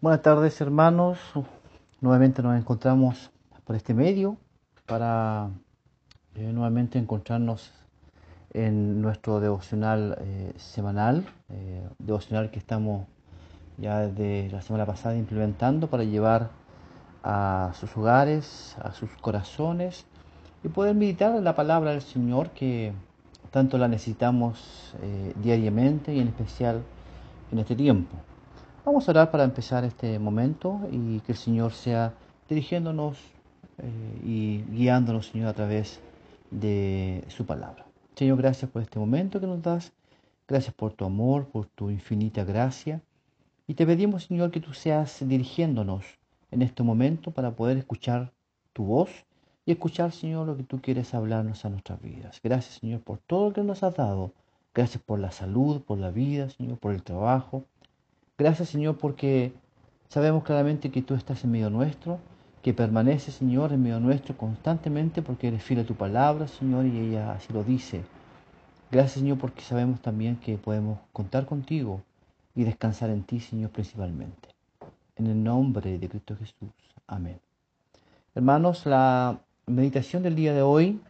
Buenas tardes hermanos, nuevamente nos encontramos por este medio para eh, nuevamente encontrarnos en nuestro devocional eh, semanal, eh, devocional que estamos ya desde la semana pasada implementando para llevar a sus hogares, a sus corazones y poder meditar en la palabra del Señor que tanto la necesitamos diariamente y en especial en este tiempo. Vamos a orar para empezar este momento y que el Señor sea dirigiéndonos eh, y guiándonos, Señor, a través de su palabra. Señor, gracias por este momento que nos das. Gracias por tu amor, por tu infinita gracia. Y te pedimos, Señor, que tú seas dirigiéndonos en este momento para poder escuchar tu voz y escuchar, Señor, lo que tú quieres hablarnos a nuestras vidas. Gracias, Señor, por todo lo que nos has dado. Gracias por la salud, por la vida, Señor, por el trabajo. Gracias, Señor, porque sabemos claramente que tú estás en medio nuestro, que permaneces, Señor, en medio nuestro constantemente porque eres fiel a tu palabra, Señor, y ella así lo dice. Gracias, Señor, porque sabemos también que podemos contar contigo y descansar en ti, Señor, principalmente. En el nombre de Cristo Jesús. Amén. Hermanos, la meditación del día de hoy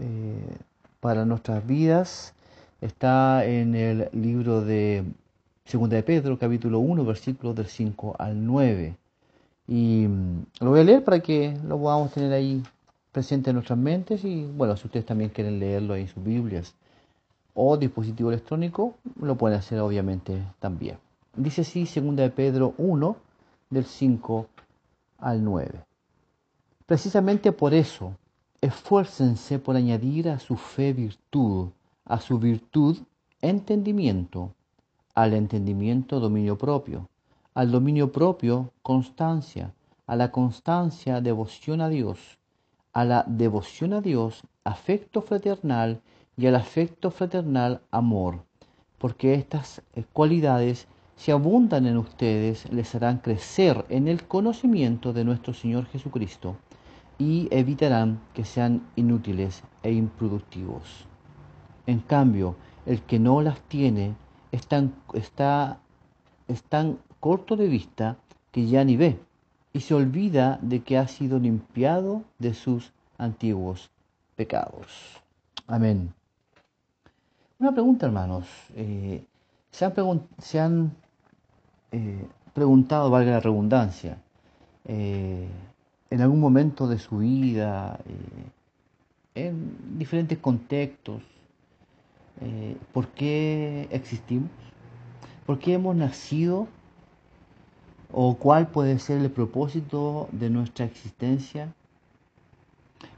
eh, para nuestras vidas está en el libro de Segunda de Pedro, capítulo 1, versículos del 5 al 9. Y mm, lo voy a leer para que lo podamos tener ahí presente en nuestras mentes y bueno, si ustedes también quieren leerlo en sus Biblias o dispositivo electrónico, lo pueden hacer obviamente también. Dice así, segunda de Pedro 1, del 5 al 9. Precisamente por eso, esfuércense por añadir a su fe virtud, a su virtud entendimiento, al entendimiento dominio propio, al dominio propio constancia, a la constancia devoción a Dios, a la devoción a Dios afecto fraternal y al afecto fraternal amor, porque estas cualidades, si abundan en ustedes, les harán crecer en el conocimiento de nuestro Señor Jesucristo y evitarán que sean inútiles e improductivos. En cambio, el que no las tiene, tan, está, es tan corto de vista que ya ni ve y se olvida de que ha sido limpiado de sus antiguos pecados. Amén. Una pregunta, hermanos. Eh, se han, se han eh, preguntado, valga la redundancia, eh, en algún momento de su vida, en diferentes contextos, eh, por qué existimos, por qué hemos nacido o cuál puede ser el propósito de nuestra existencia.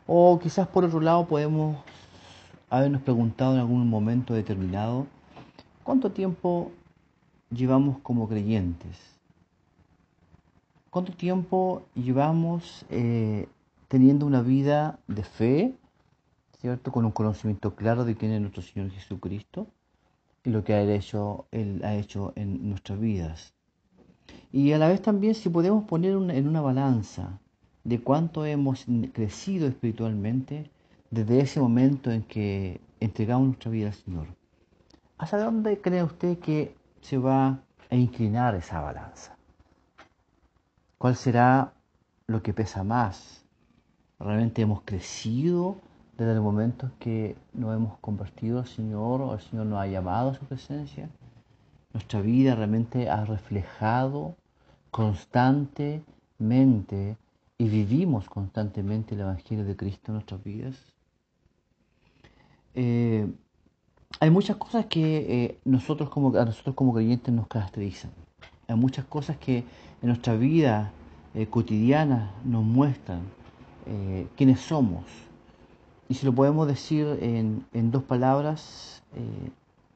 O quizás por otro lado podemos habernos preguntado en algún momento determinado, ¿cuánto tiempo llevamos como creyentes? ¿Cuánto tiempo llevamos eh, teniendo una vida de fe, ¿cierto? Con un conocimiento claro de quién es nuestro Señor Jesucristo y lo que ha hecho, Él ha hecho en nuestras vidas. Y a la vez también si podemos poner en una balanza de cuánto hemos crecido espiritualmente desde ese momento en que entregamos nuestra vida al Señor. ¿Hasta dónde cree usted que se va a inclinar esa balanza? ¿Cuál será lo que pesa más? ¿Realmente hemos crecido desde el momento que nos hemos convertido al Señor o el Señor nos ha llamado a su presencia, nuestra vida realmente ha reflejado constantemente y vivimos constantemente el Evangelio de Cristo en nuestras vidas. Eh, hay muchas cosas que eh, nosotros como, a nosotros como creyentes nos caracterizan. Hay muchas cosas que en nuestra vida eh, cotidiana nos muestran quiénes somos, y si lo podemos decir en, dos palabras, eh,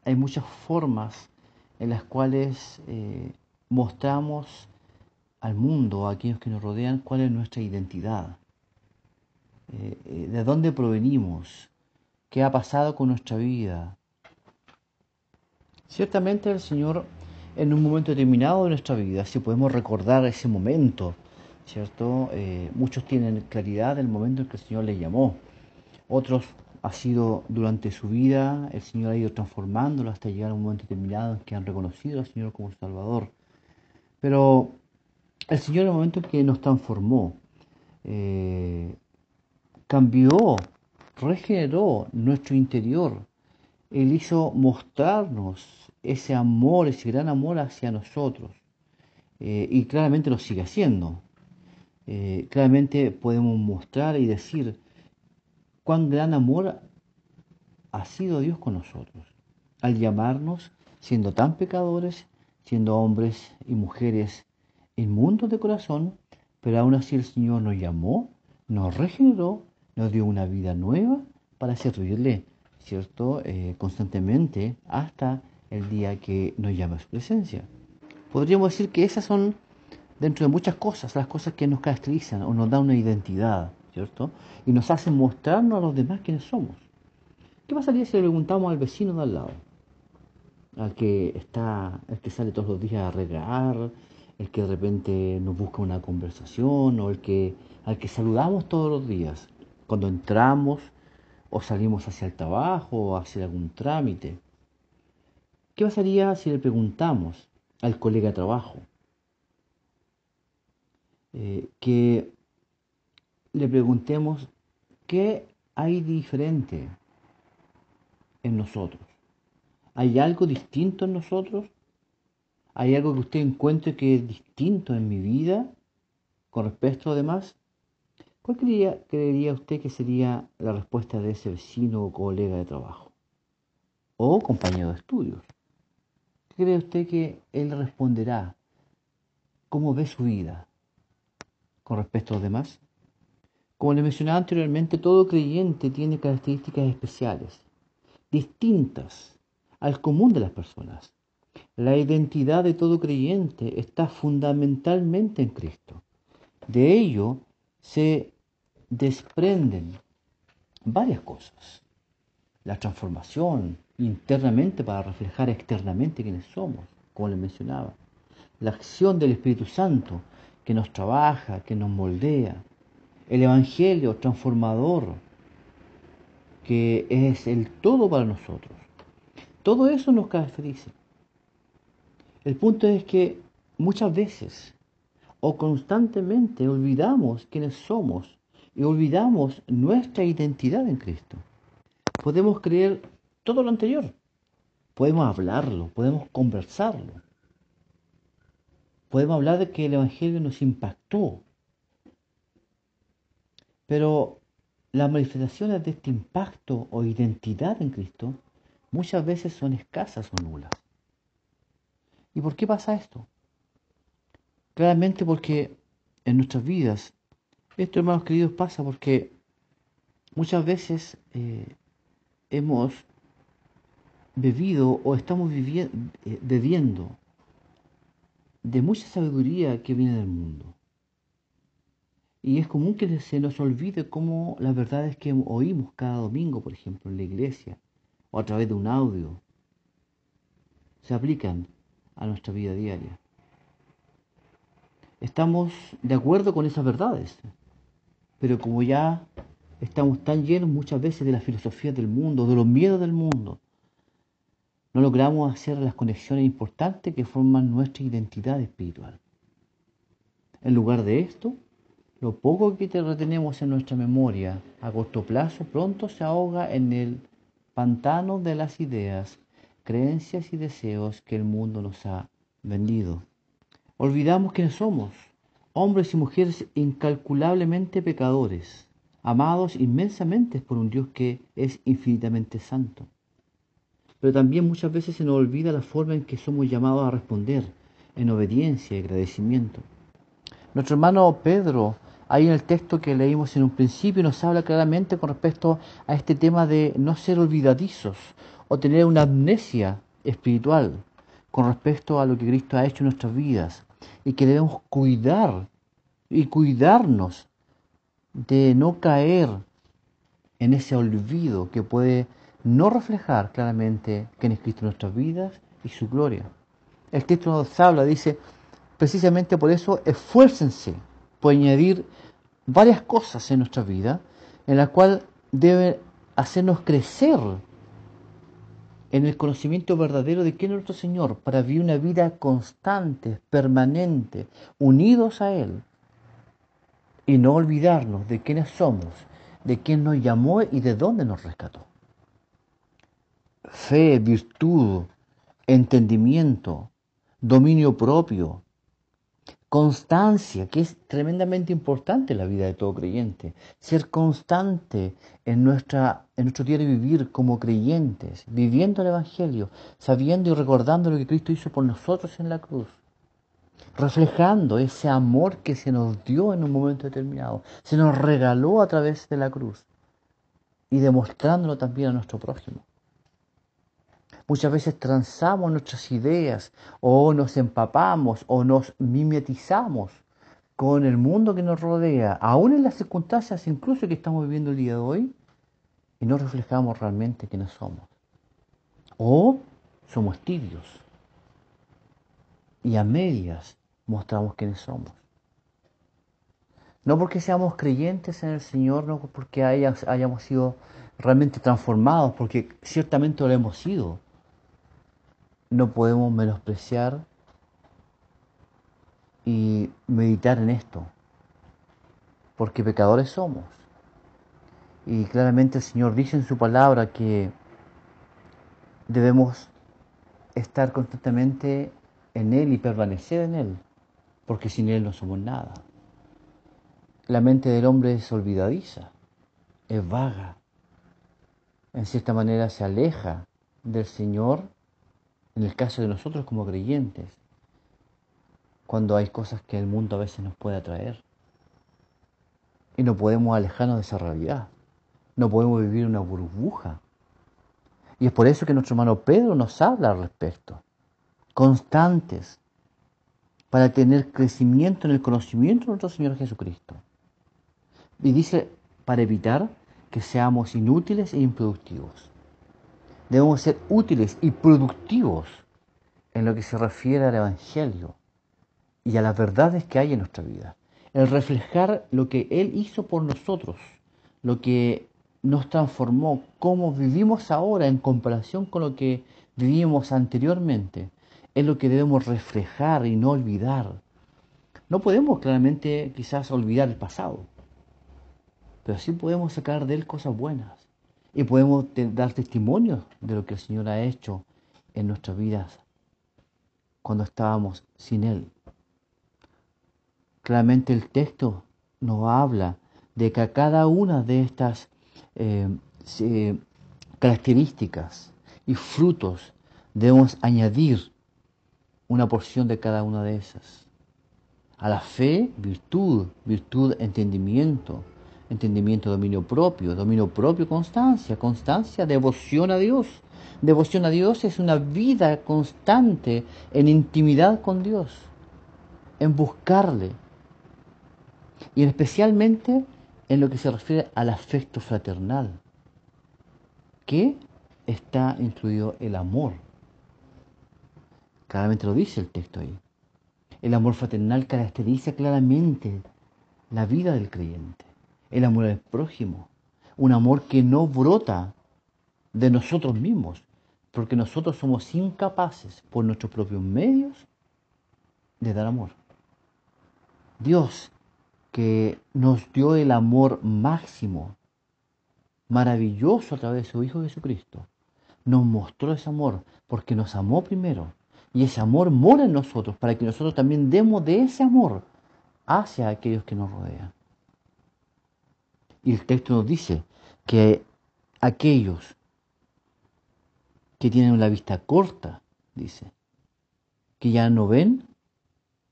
hay muchas formas en las cuales eh, mostramos al mundo, a aquellos que nos rodean, cuál es nuestra identidad, eh, de dónde provenimos, qué ha pasado con nuestra vida. Ciertamente el Señor en un momento determinado de nuestra vida, si podemos recordar ese momento, ¿cierto? muchos tienen claridad del momento en que el Señor les llamó otros ha sido durante su vida, el Señor ha ido transformándolo hasta llegar a un momento determinado en que han reconocido al Señor como Salvador. Pero el Señor en el momento en que nos transformó, eh, cambió, regeneró nuestro interior. Él hizo mostrarnos ese amor, ese gran amor hacia nosotros. Eh, y claramente lo sigue haciendo. Eh, claramente podemos mostrar y decir cuán gran amor ha sido Dios con nosotros, al llamarnos, siendo tan pecadores, siendo hombres y mujeres inmundos de corazón, pero aún así el Señor nos llamó, nos regeneró, nos dio una vida nueva para servirle, ¿cierto? Eh, constantemente hasta el día que nos llama a su presencia. Podríamos decir que esas son, dentro de muchas cosas, las cosas que nos caracterizan o nos dan una identidad, ¿cierto? Y nos hacen mostrarnos a los demás quiénes somos. ¿Qué pasaría si le preguntamos al vecino de al lado? Al que está, el que sale todos los días a regar, el que de repente nos busca una conversación, o el que, al que saludamos todos los días, cuando entramos o salimos hacia el trabajo o hacia algún trámite. ¿Qué pasaría si le preguntamos al colega de trabajo eh, que le preguntemos qué hay diferente en nosotros? ¿Hay algo distinto en nosotros? ¿Hay algo que usted encuentre que es distinto en mi vida con respecto a los demás? ¿Cuál creería usted que sería la respuesta de ese vecino o colega de trabajo? O compañero de estudios cree usted que Él responderá? ¿Cómo ve su vida con respecto a los demás? Como le mencionaba anteriormente, todo creyente tiene características especiales, distintas al común de las personas. La identidad de todo creyente está fundamentalmente en Cristo. De ello se desprenden varias cosas. La transformación, internamente para reflejar externamente quiénes somos, como les mencionaba. La acción del Espíritu Santo que nos trabaja, que nos moldea. El Evangelio transformador que es el todo para nosotros. Todo eso nos caracteriza. El punto es que muchas veces o constantemente olvidamos quiénes somos y olvidamos nuestra identidad en Cristo. Podemos creer todo lo anterior. Podemos hablarlo, podemos conversarlo. Podemos hablar de que el Evangelio nos impactó. Pero las manifestaciones de este impacto o identidad en Cristo muchas veces son escasas o nulas. ¿Y por qué pasa esto? Claramente porque en nuestras vidas, esto hermanos queridos pasa porque muchas veces eh, hemos bebido o estamos eh, bebiendo de mucha sabiduría que viene del mundo. Y es común que se nos olvide cómo las verdades que oímos cada domingo, por ejemplo, en la iglesia, o a través de un audio, se aplican a nuestra vida diaria. Estamos de acuerdo con esas verdades, pero como ya estamos tan llenos muchas veces de la filosofía del mundo, de los miedos del mundo, no logramos hacer las conexiones importantes que forman nuestra identidad espiritual. En lugar de esto, lo poco que te retenemos en nuestra memoria a corto plazo pronto se ahoga en el pantano de las ideas, creencias y deseos que el mundo nos ha vendido. Olvidamos quiénes somos, hombres y mujeres incalculablemente pecadores, amados inmensamente por un Dios que es infinitamente santo pero también muchas veces se nos olvida la forma en que somos llamados a responder, en obediencia y agradecimiento. Nuestro hermano Pedro, ahí en el texto que leímos en un principio, nos habla claramente con respecto a este tema de no ser olvidadizos o tener una amnesia espiritual con respecto a lo que Cristo ha hecho en nuestras vidas y que debemos cuidar y cuidarnos de no caer en ese olvido que puede no reflejar claramente quién es Cristo en nuestras vidas y su gloria. El texto nos habla, dice, precisamente por eso esfuércense por añadir varias cosas en nuestra vida, en las cuales deben hacernos crecer en el conocimiento verdadero de quién es nuestro Señor, para vivir una vida constante, permanente, unidos a Él, y no olvidarnos de quiénes somos, de quién nos llamó y de dónde nos rescató. Fe, virtud, entendimiento, dominio propio, constancia, que es tremendamente importante en la vida de todo creyente. Ser constante en, nuestra, en nuestro diario vivir como creyentes, viviendo el Evangelio, sabiendo y recordando lo que Cristo hizo por nosotros en la cruz. Reflejando ese amor que se nos dio en un momento determinado, se nos regaló a través de la cruz y demostrándolo también a nuestro prójimo. Muchas veces transamos nuestras ideas o nos empapamos o nos mimetizamos con el mundo que nos rodea, aún en las circunstancias incluso que estamos viviendo el día de hoy, y no reflejamos realmente quiénes somos. O somos tibios y a medias mostramos quiénes somos. No porque seamos creyentes en el Señor, no porque hayamos sido realmente transformados, porque ciertamente lo hemos sido, no podemos menospreciar y meditar en esto, porque pecadores somos. Y claramente el Señor dice en su palabra que debemos estar constantemente en Él y permanecer en Él, porque sin Él no somos nada. La mente del hombre es olvidadiza, es vaga, en cierta manera se aleja del Señor en el caso de nosotros como creyentes, cuando hay cosas que el mundo a veces nos puede atraer. Y no podemos alejarnos de esa realidad. No podemos vivir una burbuja. Y es por eso que nuestro hermano Pedro nos habla al respecto. Constantes para tener crecimiento en el conocimiento de nuestro Señor Jesucristo. Y dice, para evitar que seamos inútiles e improductivos debemos ser útiles y productivos en lo que se refiere al Evangelio y a las verdades que hay en nuestra vida. El reflejar lo que Él hizo por nosotros, lo que nos transformó, cómo vivimos ahora en comparación con lo que vivíamos anteriormente, es lo que debemos reflejar y no olvidar. No podemos claramente quizás olvidar el pasado, pero sí podemos sacar de él cosas buenas y podemos dar testimonio de lo que el Señor ha hecho en nuestras vidas cuando estábamos sin Él. Claramente el texto nos habla de que a cada una de estas eh, características y frutos debemos añadir una porción de cada una de esas. A la fe, virtud, virtud, entendimiento, entendimiento, dominio propio, dominio propio, constancia, constancia, devoción a Dios. Devoción a Dios es una vida constante en intimidad con Dios, en buscarle. Y especialmente en lo que se refiere al afecto fraternal, que está incluido el amor. Claramente lo dice el texto ahí. El amor fraternal caracteriza claramente la vida del creyente el amor al prójimo, un amor que no brota de nosotros mismos, porque nosotros somos incapaces por nuestros propios medios de dar amor. Dios, que nos dio el amor máximo, maravilloso a través de su Hijo Jesucristo, nos mostró ese amor porque nos amó primero. Y ese amor mora en nosotros para que nosotros también demos de ese amor hacia aquellos que nos rodean. Y el texto nos dice que aquellos que tienen la vista corta, dice, que ya no ven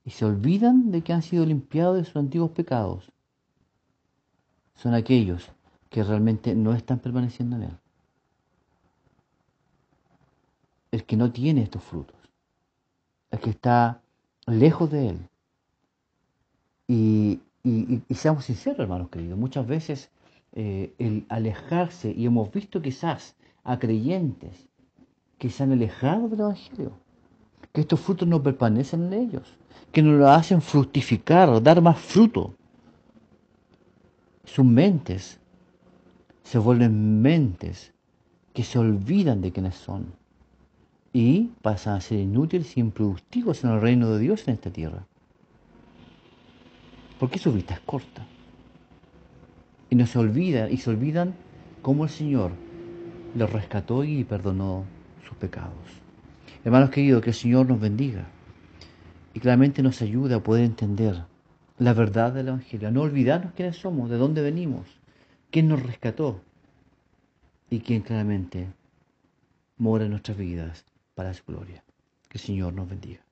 y se olvidan de que han sido limpiados de sus antiguos pecados, son aquellos que realmente no están permaneciendo en Él. El que no tiene estos frutos, el que está lejos de Él. Y y, seamos sinceros, hermanos queridos, muchas veces eh, el alejarse, y hemos visto quizás a creyentes que se han alejado del Evangelio, que estos frutos no permanecen en ellos, que no lo hacen fructificar, dar más fruto. Sus mentes se vuelven mentes que se olvidan de quiénes son, y pasan a ser inútiles y improductivos en el reino de Dios en esta tierra. Porque su vida es corta. Y no se olvida, y se olvidan cómo el Señor los rescató y perdonó sus pecados. Hermanos queridos, que el Señor nos bendiga y claramente nos ayude a poder entender la verdad del Evangelio, a no olvidarnos quiénes somos, de dónde venimos, quién nos rescató y quién claramente mora en nuestras vidas para su gloria. Que el Señor nos bendiga.